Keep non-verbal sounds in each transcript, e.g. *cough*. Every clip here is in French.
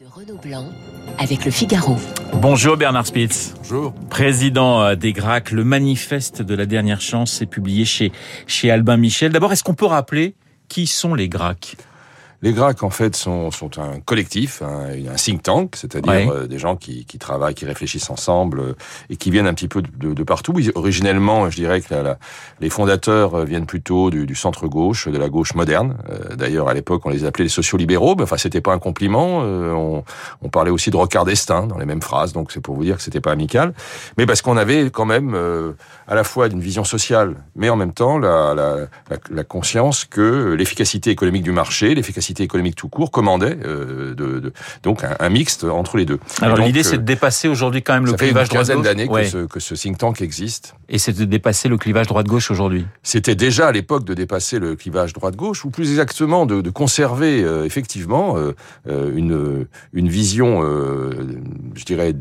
de Renaud Blanc avec le Figaro. Bonjour Bernard Spitz. Bonjour. Président euh, des GRAC, le manifeste de la dernière chance est publié chez, chez Albin Michel. D'abord, est-ce qu'on peut rappeler qui sont les GRAC les GRAC, en fait, sont, sont un collectif, un, un think tank, c'est-à-dire Ouais. euh, des gens qui, qui travaillent, qui réfléchissent ensemble euh, et qui viennent un petit peu de, de- de partout. Ils- originellement, je dirais que la- la- les fondateurs euh, viennent plutôt du, du centre-gauche, de la gauche moderne. Euh, D'ailleurs, à l'époque, on les appelait les sociolibéraux. Mais, enfin, c'était pas un compliment. Euh, on, on parlait aussi de Rocard d'Estaing dans les mêmes phrases, donc c'est pour vous dire que c'était pas amical. Mais parce qu'on avait quand même euh, à la fois d'une vision sociale, mais en même temps la, la, la, la conscience que l'efficacité économique du marché, l'efficacité économique tout court, commandait euh, de, de- donc un, un mixte entre les deux. Alors l'idée euh, c'est de dépasser aujourd'hui quand même le ça fait une clivage quinzaine droite-gauche. d'années que, Ouais. ce, que ce think tank existe. Et c'est de dépasser le clivage droite-gauche aujourd'hui. C'était déjà à l'époque de dépasser le clivage droite-gauche, ou plus exactement de, de conserver euh, effectivement euh, une, une vision, je dirais,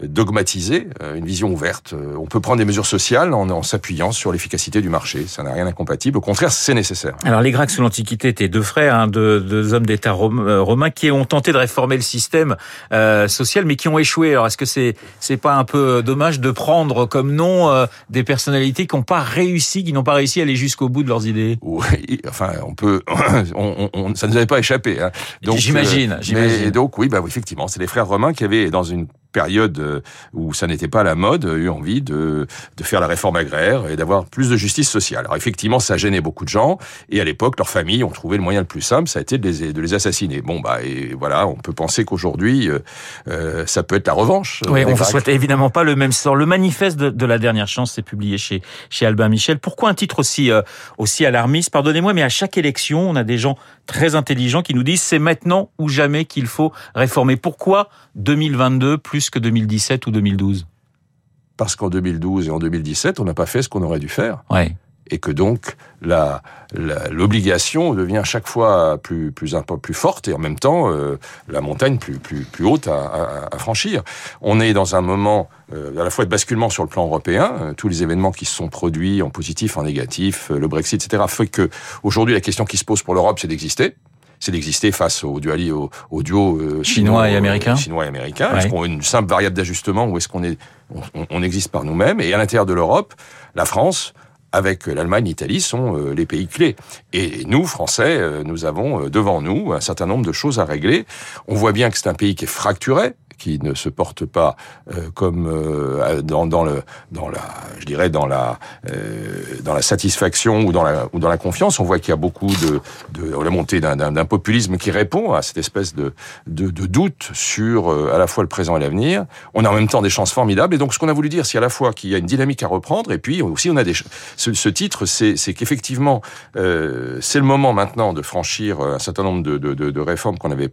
dédogmatisée, euh, une vision ouverte. On peut prendre des mesures sociales en, en s'appuyant sur l'efficacité du marché. Ça n'a rien d'incompatible. Au contraire, c'est nécessaire. Alors les Grecs sous l'Antiquité étaient deux frères, hein, deux, deux hommes d'État euh, romains qui ont tenté de réformer le système euh, social, mais qui ont échoué. Alors est-ce que c'est c'est pas un peu dommage de prendre comme nom euh, des personnalités qui n'ont pas réussi, qui n'ont pas réussi à aller jusqu'au bout de leurs idées? Oui, *laughs* enfin, on peut, *coughs* on, on- on- ça ne nous avait pas échappé. Hein. J'imagine, euh, j'imagine. Mais donc oui, bah oui, effectivement, c'est les frères romains qui avaient dans une période euh, où ça n'était pas la mode, eu envie de, de faire la réforme agraire et d'avoir plus de justice sociale. Alors effectivement, ça gênait beaucoup de gens, et à l'époque, leurs familles ont trouvé le moyen le plus simple, ça a été de les, de les assassiner. Bon, bah, et voilà, on peut penser qu'aujourd'hui, euh, euh, ça peut être la revanche. Oui, on ne souhaite évidemment pas le même sort. Le manifeste de, de la dernière chance c'est publié chez, chez Albin Michel. Pourquoi un titre aussi, euh, aussi alarmiste? Pardonnez-moi, mais à chaque élection, on a des gens très intelligents qui nous disent c'est maintenant ou jamais qu'il faut réformer. Pourquoi 2022 plus que 2017 ou 2012 Parce qu'en 2012 et en 2017, on n'a pas fait ce qu'on aurait dû faire. Ouais. et que donc l'obligation devient à chaque fois plus plus plus forte et en même temps euh, la montagne plus plus plus haute à, à- à franchir. On est dans un moment euh, à la fois de basculement sur le plan européen, euh, tous les événements qui se sont produits en positif, en négatif, le Brexit, etc. fait que aujourd'hui la question qui se pose pour l'Europe, c'est d'exister. C'est d'exister face au duali, au, au duo euh, Chinois et américain. chinois et américain. Ouais. Est-ce qu'on a une simple variable d'ajustement ou est-ce qu'on est, on, on- existe par nous-mêmes? Et à l'intérieur de l'Europe, la France, avec l'Allemagne, l'Italie, sont euh, les pays clés. Et nous, Français, euh, nous avons devant nous un certain nombre de choses à régler. On voit bien que c'est un pays qui est fracturé qui ne se porte pas euh, comme euh, dans, dans le dans la je dirais dans la euh, dans la satisfaction ou dans la ou dans la confiance. On voit qu'il y a beaucoup de de la montée d'un populisme qui répond à cette espèce de de, de doute sur euh, à la fois le présent et l'avenir. On a en même temps des chances formidables. Et donc ce qu'on a voulu dire c'est à la fois qu'il y a une dynamique à reprendre et puis aussi on a des ce, ce titre c'est qu'effectivement euh, c'est le moment maintenant de franchir un certain nombre de, de, de réformes qu'on avait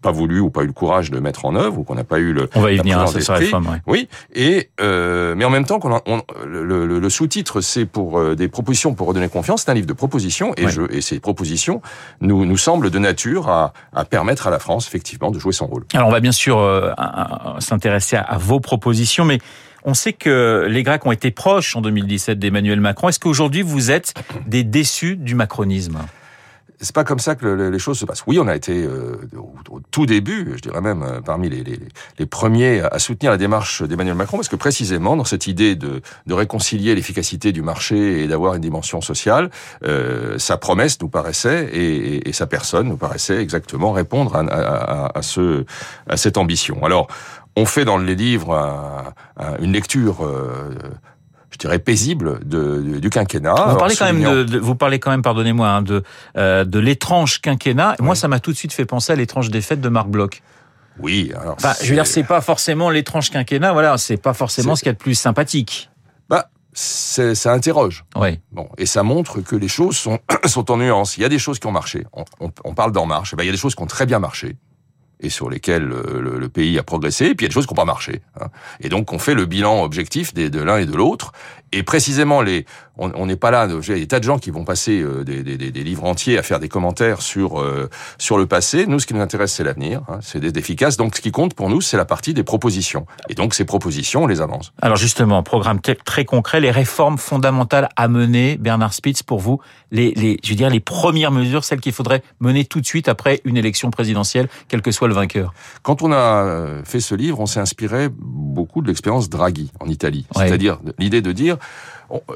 pas voulu ou pas eu le courage de mettre en œuvre ou qu'on n'a pas eu le On va y venir présence cette d'esprit. réforme. ouais. oui, et euh, mais en même temps, qu'on en- on- le, le- le sous-titre, c'est pour euh, des propositions pour redonner confiance. C'est un livre de propositions, et, Ouais. je, et ces propositions nous, nous semblent de nature à, à permettre à la France, effectivement, de jouer son rôle. Alors on va bien sûr euh, s'intéresser à, à vos propositions, mais on sait que les Grecs ont été proches en 2017 d'Emmanuel Macron. Est-ce qu'aujourd'hui vous êtes des déçus du macronisme? C'est pas comme ça que le- les choses se passent. Oui, on a été euh, au, tout début, je dirais même euh, parmi les, premiers à soutenir la démarche d'Emmanuel Macron, parce que précisément dans cette idée de, réconcilier l'efficacité du marché et d'avoir une dimension sociale, euh, sa promesse nous paraissait et, sa personne nous paraissait exactement répondre à, ce, à cette ambition. Alors, on fait dans les livres un- un- une lecture. Je dirais paisible de, de- du quinquennat. Vous parlez quand même soulignant- de, de- vous parlez quand même, pardonnez-moi, hein, de euh, de l'étrange quinquennat. Moi, ça m'a tout de suite fait penser à l'étrange défaite de Marc Bloch. Oui, alors. Je veux dire, c'est pas forcément l'étrange quinquennat. Voilà, c'est pas forcément ce qu'il y a de plus sympathique. Bah, ça interroge. Oui. Bon, et ça montre que les choses sont, *coughs* sont en nuance. Il y a des choses qui ont marché. On, on- on parle d'en marche. Eh ben, il y a des choses qui ont très bien marché et sur lesquelles euh, le, le pays a progressé. Et puis il y a des choses qui n'ont pas marché. hein. Et donc on fait le bilan objectif des, de l'un et de l'autre. Et précisément, les, on n'est pas là. Il y a des tas de gens qui vont passer euh, des, des, des, livres entiers à faire des commentaires sur euh, sur le passé. Nous, ce qui nous intéresse, c'est l'avenir. Hein, c'est d'être efficace. Donc, ce qui compte pour nous, c'est la partie des propositions. Et donc, ces propositions, on les avance. Alors, justement, programme très concret, les réformes fondamentales à mener, Bernard Spitz, pour vous, les, les, je veux dire, les premières mesures, celles qu'il faudrait mener tout de suite après une élection présidentielle, quel que soit le vainqueur. Quand on a euh, fait ce livre, on s'est inspiré beaucoup de l'expérience Draghi en Italie. C'est-à-dire l'idée de dire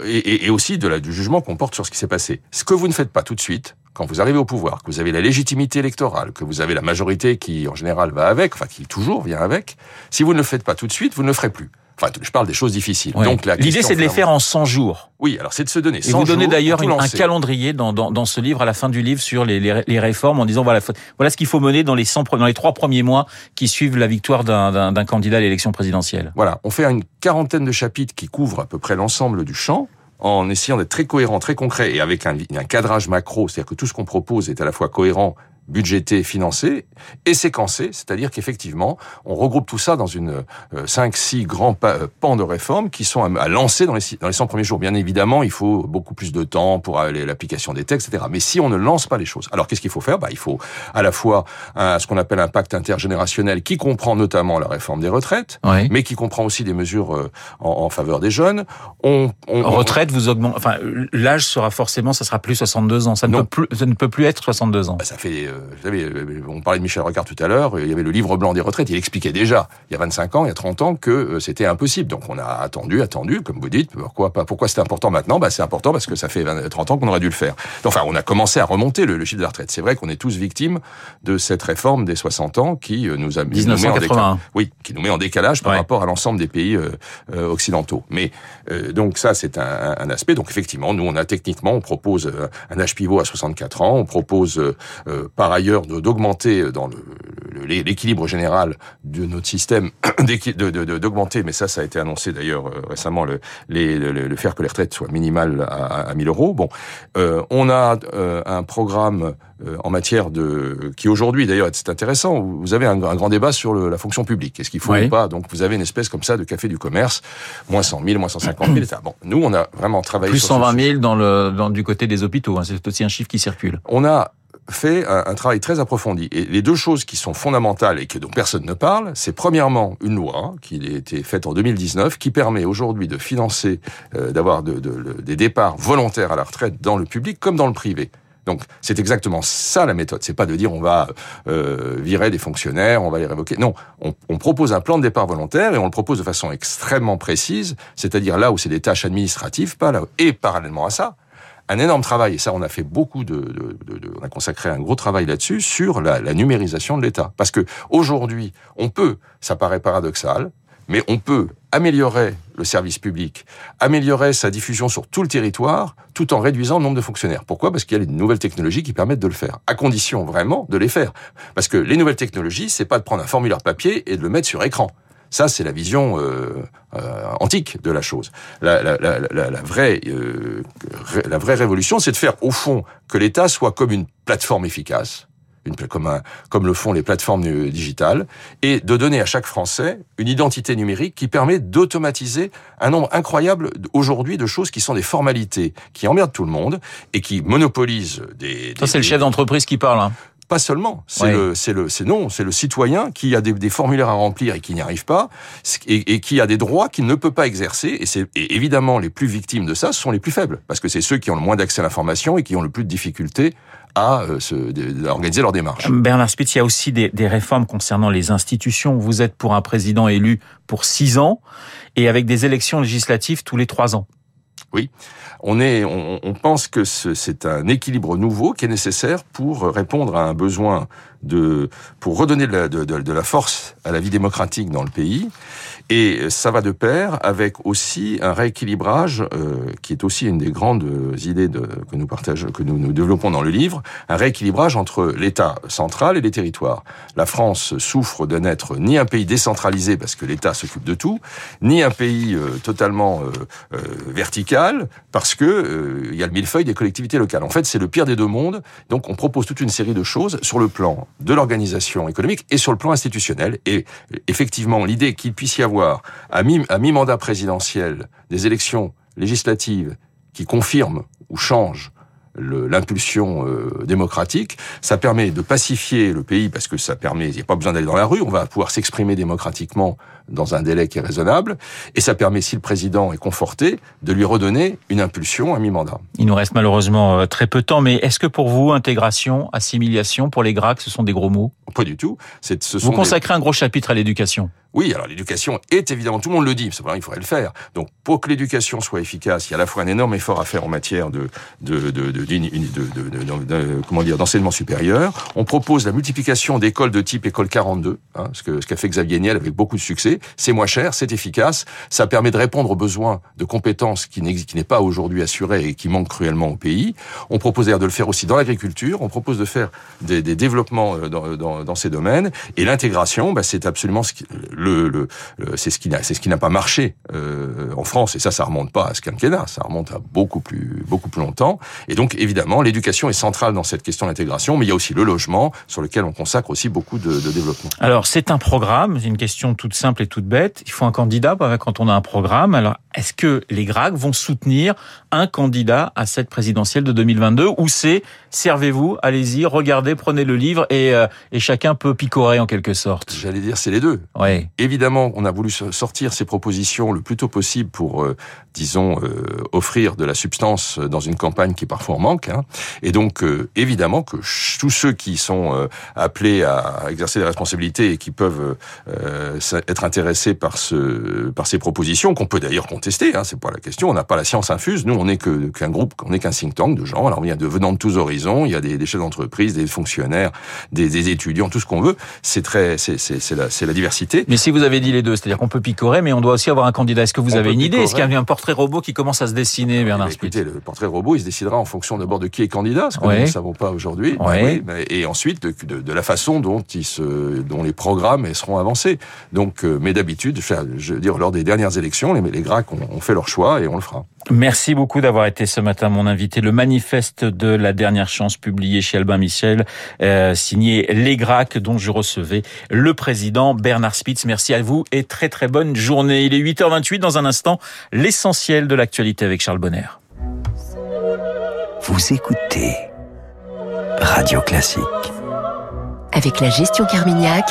et, aussi de la, du jugement qu'on porte sur ce qui s'est passé. Ce que vous ne faites pas tout de suite, quand vous arrivez au pouvoir, que vous avez la légitimité électorale, que vous avez la majorité qui en général va avec, enfin qui toujours vient avec, si vous ne le faites pas tout de suite, vous ne le ferez plus. Enfin, je parle des choses difficiles. Donc l'idée, c'est de les faire en 100 jours. Oui, alors c'est de se donner. Et vous donnez d'ailleurs un calendrier dans, dans, dans, ce livre, à la fin du livre, sur les, les, les réformes, en disant voilà, voilà ce qu'il faut mener dans les 100, dans les trois premiers mois qui suivent la victoire d'un candidat à l'élection présidentielle. Voilà, on fait une quarantaine de chapitres qui couvrent à peu près l'ensemble du champ en essayant d'être très cohérent, très concret et avec un, un cadrage macro, c'est-à-dire que tout ce qu'on propose est à la fois cohérent budgété, financé et séquencé, c'est-à-dire qu'effectivement, on regroupe tout ça dans une euh, cinq, six grands euh, pans de réformes qui sont à, lancer dans les dans les 100 premiers jours. Bien évidemment, il faut beaucoup plus de temps pour l'application des textes, etc. Mais si on ne lance pas les choses, alors qu'est-ce qu'il faut faire? Bah, il faut à la fois ce qu'on appelle un pacte intergénérationnel qui comprend notamment la réforme des retraites, mais qui comprend aussi des mesures euh, en, faveur des jeunes. On, on retraite, vous augmentez, enfin l'âge sera forcément, ça sera plus 62 ans. Ça ne peut plus, ça ne peut plus être 62 ans. Bah, ça fait vous savez, euh, on parlait de Michel Rocard tout à l'heure, il y avait le livre blanc des retraites, il expliquait déjà, il y a 25 ans, il y a 30 ans, que euh, c'était impossible. Donc on a attendu, attendu, comme vous dites, pourquoi pas, pourquoi c'était important maintenant? Bah, C'est important parce que ça fait 20, 30 ans qu'on aurait dû le faire. Enfin, on a commencé à remonter le, chiffre de la retraite. C'est vrai qu'on est tous victimes de cette réforme des 60 ans qui euh, nous a mis en décalage, oui, qui nous met en décalage par rapport à l'ensemble des pays occidentaux. Mais donc ça, c'est un, un, aspect. Donc effectivement, nous, on a techniquement, on propose un âge pivot à 64 ans, on propose par ailleurs d'augmenter dans l'équilibre général de notre système, *clears throat* d'augmenter, mais ça, ça a été annoncé d'ailleurs euh, récemment, le, le, faire que les retraites soient minimales à, à 1000 euros. Bon, euh, on a euh, un programme en matière de qui aujourd'hui d'ailleurs c'est intéressant. Vous avez un, grand débat sur la fonction publique. Est-ce qu'il faut ou pas? Donc vous avez une espèce comme ça de café du commerce, moins 100 000, moins 150 000. Etc. Bon, nous on a vraiment travaillé plus 120 000 dans le dans, du côté des hôpitaux. Hein, c'est aussi un chiffre qui circule. On a fait un, travail très approfondi. Et les deux choses qui sont fondamentales et que dont personne ne parle, c'est premièrement une loi qui a été faite en 2019 qui permet aujourd'hui de financer, euh, d'avoir de, de, des départs volontaires à la retraite dans le public comme dans le privé. Donc c'est exactement ça la méthode. C'est pas de dire on va euh, virer des fonctionnaires, on va les révoquer. Non, on, on, propose un plan de départ volontaire et on le propose de façon extrêmement précise, c'est-à-dire là où c'est des tâches administratives, pas là et parallèlement à ça, un énorme travail, et ça on a fait beaucoup de, on a consacré un gros travail là-dessus, sur la, la numérisation de l'État. Parce que aujourd'hui, on peut, ça paraît paradoxal, mais on peut améliorer le service public, améliorer sa diffusion sur tout le territoire, tout en réduisant le nombre de fonctionnaires. Pourquoi? Parce qu'il y a des nouvelles technologies qui permettent de le faire, à condition vraiment de les faire. Parce que les nouvelles technologies, c'est pas de prendre un formulaire papier et de le mettre sur écran. Ça, c'est la vision euh, euh, de la chose. La, la, la, la vraie, euh, la vraie révolution, c'est de faire au fond que l'État soit comme une plateforme efficace, une, comme, un, comme le font les plateformes digitales, et de donner à chaque Français une identité numérique qui permet d'automatiser un nombre incroyable aujourd'hui de choses qui sont des formalités, qui emmerdent tout le monde et qui monopolisent des... Ça, c'est le chef d'entreprise qui parle. Hein. Pas seulement, c'est le, c'est le, c'est non, c'est le citoyen qui a des, des, formulaires à remplir et qui n'y arrive pas, et, et, qui a des droits qu'il ne peut pas exercer. Et c'est évidemment les plus victimes de ça, ce sont les plus faibles, parce que c'est ceux qui ont le moins d'accès à l'information et qui ont le plus de difficultés à, euh, se, organiser leur démarche. Bernard Spitz, il y a aussi des, des réformes concernant les institutions. Vous êtes pour un président élu pour six ans et avec des élections législatives tous les trois ans. Oui, on est, on, pense que c'est un équilibre nouveau qui est nécessaire pour répondre à un besoin de, pour redonner de la, force à la vie démocratique dans le pays et ça va de pair avec aussi un rééquilibrage euh, qui est aussi une des grandes idées de, que nous partageons, que nous, nous développons dans le livre, un rééquilibrage entre l'État central et les territoires. La France souffre de n'être ni un pays décentralisé parce que l'État s'occupe de tout, ni un pays euh, totalement euh, vertical parce que il y a le millefeuille des collectivités locales. En fait, c'est le pire des deux mondes. Donc, on propose toute une série de choses sur le plan de l'organisation économique et sur le plan institutionnel. Et effectivement, l'idée qu'il puisse y avoir à mi-mandat présidentiel des élections législative qui confirme ou change l'impulsion euh, démocratique. Ça permet de pacifier le pays parce que ça permet, il n'y a pas besoin d'aller dans la rue, on va pouvoir s'exprimer démocratiquement dans un délai qui est raisonnable. Et ça permet, si le président est conforté, de lui redonner une impulsion à mi-mandat. Il nous reste malheureusement euh, très peu de temps, mais est-ce que pour vous, intégration, assimilation, pour les Grecs, ce sont des gros mots? Pas du tout. Ce vous consacrez un gros chapitre à l'éducation oui, alors l'éducation est évidemment, tout le monde le dit, c'est il faudrait le faire. Donc pour que l'éducation soit efficace, il y a à la fois un énorme effort à faire en matière de, de, de, de, de comment dire, d'enseignement supérieur. On propose la multiplication d'écoles de type école 42, hein, ce que ce qu'a fait Xavier Niel avec beaucoup de succès. C'est moins cher, c'est efficace, ça permet de répondre aux besoins de compétences qui n'est pas aujourd'hui assurées et qui manquent cruellement au pays. On propose d'ailleurs de le faire aussi dans l'agriculture. On propose de faire des, des développements euh, dans, dans, dans, ces domaines. Et l'intégration, bah, c'est absolument ce qui, le, le, c'est ce qui n'a c'est ce qui n'a pas marché euh, en France et ça ça remonte pas à ce quinquennat, ça remonte à beaucoup plus beaucoup plus longtemps et donc évidemment l'éducation est centrale dans cette question d'intégration mais il y a aussi le logement sur lequel on consacre aussi beaucoup de, de développement. Alors c'est un programme, une question toute simple et toute bête, il faut un candidat quand on a un programme. Alors est-ce que les GRAC vont soutenir un candidat à cette présidentielle de 2022 ou c'est servez-vous, allez-y, regardez, prenez le livre et, euh, et chacun peut picorer en quelque sorte J'allais dire c'est les deux. Ouais. Évidemment, on a voulu sortir ces propositions le plus tôt possible pour, euh, disons, euh, offrir de la substance dans une campagne qui parfois en manque. Hein. Et donc, évidemment que tous ceux qui sont appelés à exercer des responsabilités et qui peuvent être intéressés par ce par ces propositions, qu'on peut d'ailleurs contester, hein, c'est pas la question, on n'a pas la science infuse, nous on n'est qu'un groupe, on n'est qu'un think tank de gens, alors il y a de venant de tous horizons, il y a des, des chefs d'entreprise, des fonctionnaires, des, des, étudiants, tout ce qu'on veut, c'est très, c'est la, la diversité. Mais si vous avez dit les deux, c'est-à-dire qu'on peut picorer, mais on doit aussi avoir un candidat, est-ce que vous avez une idée? Est-ce qu'il y a un portrait robot qui commence à se dessiner, Bernard Écoutez, le portrait robot, il se décidera en fonction d'abord de qui est candidat, ce que nous ne savons pas aujourd'hui, oui, et ensuite de, de, de, la façon dont, ils se, dont les programmes seront avancés. Donc, euh, mais d'habitude, je veux dire, lors des dernières élections, les, les GRAC ont, fait leur choix et on le fera. Merci beaucoup d'avoir été ce matin mon invité. Le manifeste de la dernière chance publié chez Albin Michel, euh, signé Les GRAC, dont je recevais le président Bernard Spitz. Merci à vous et très très bonne journée. Il est 8h28 dans un instant, l'essentiel de l'actualité avec Charles Bonner. Vous écoutez Radio Classique. Avec la gestion Carmignac,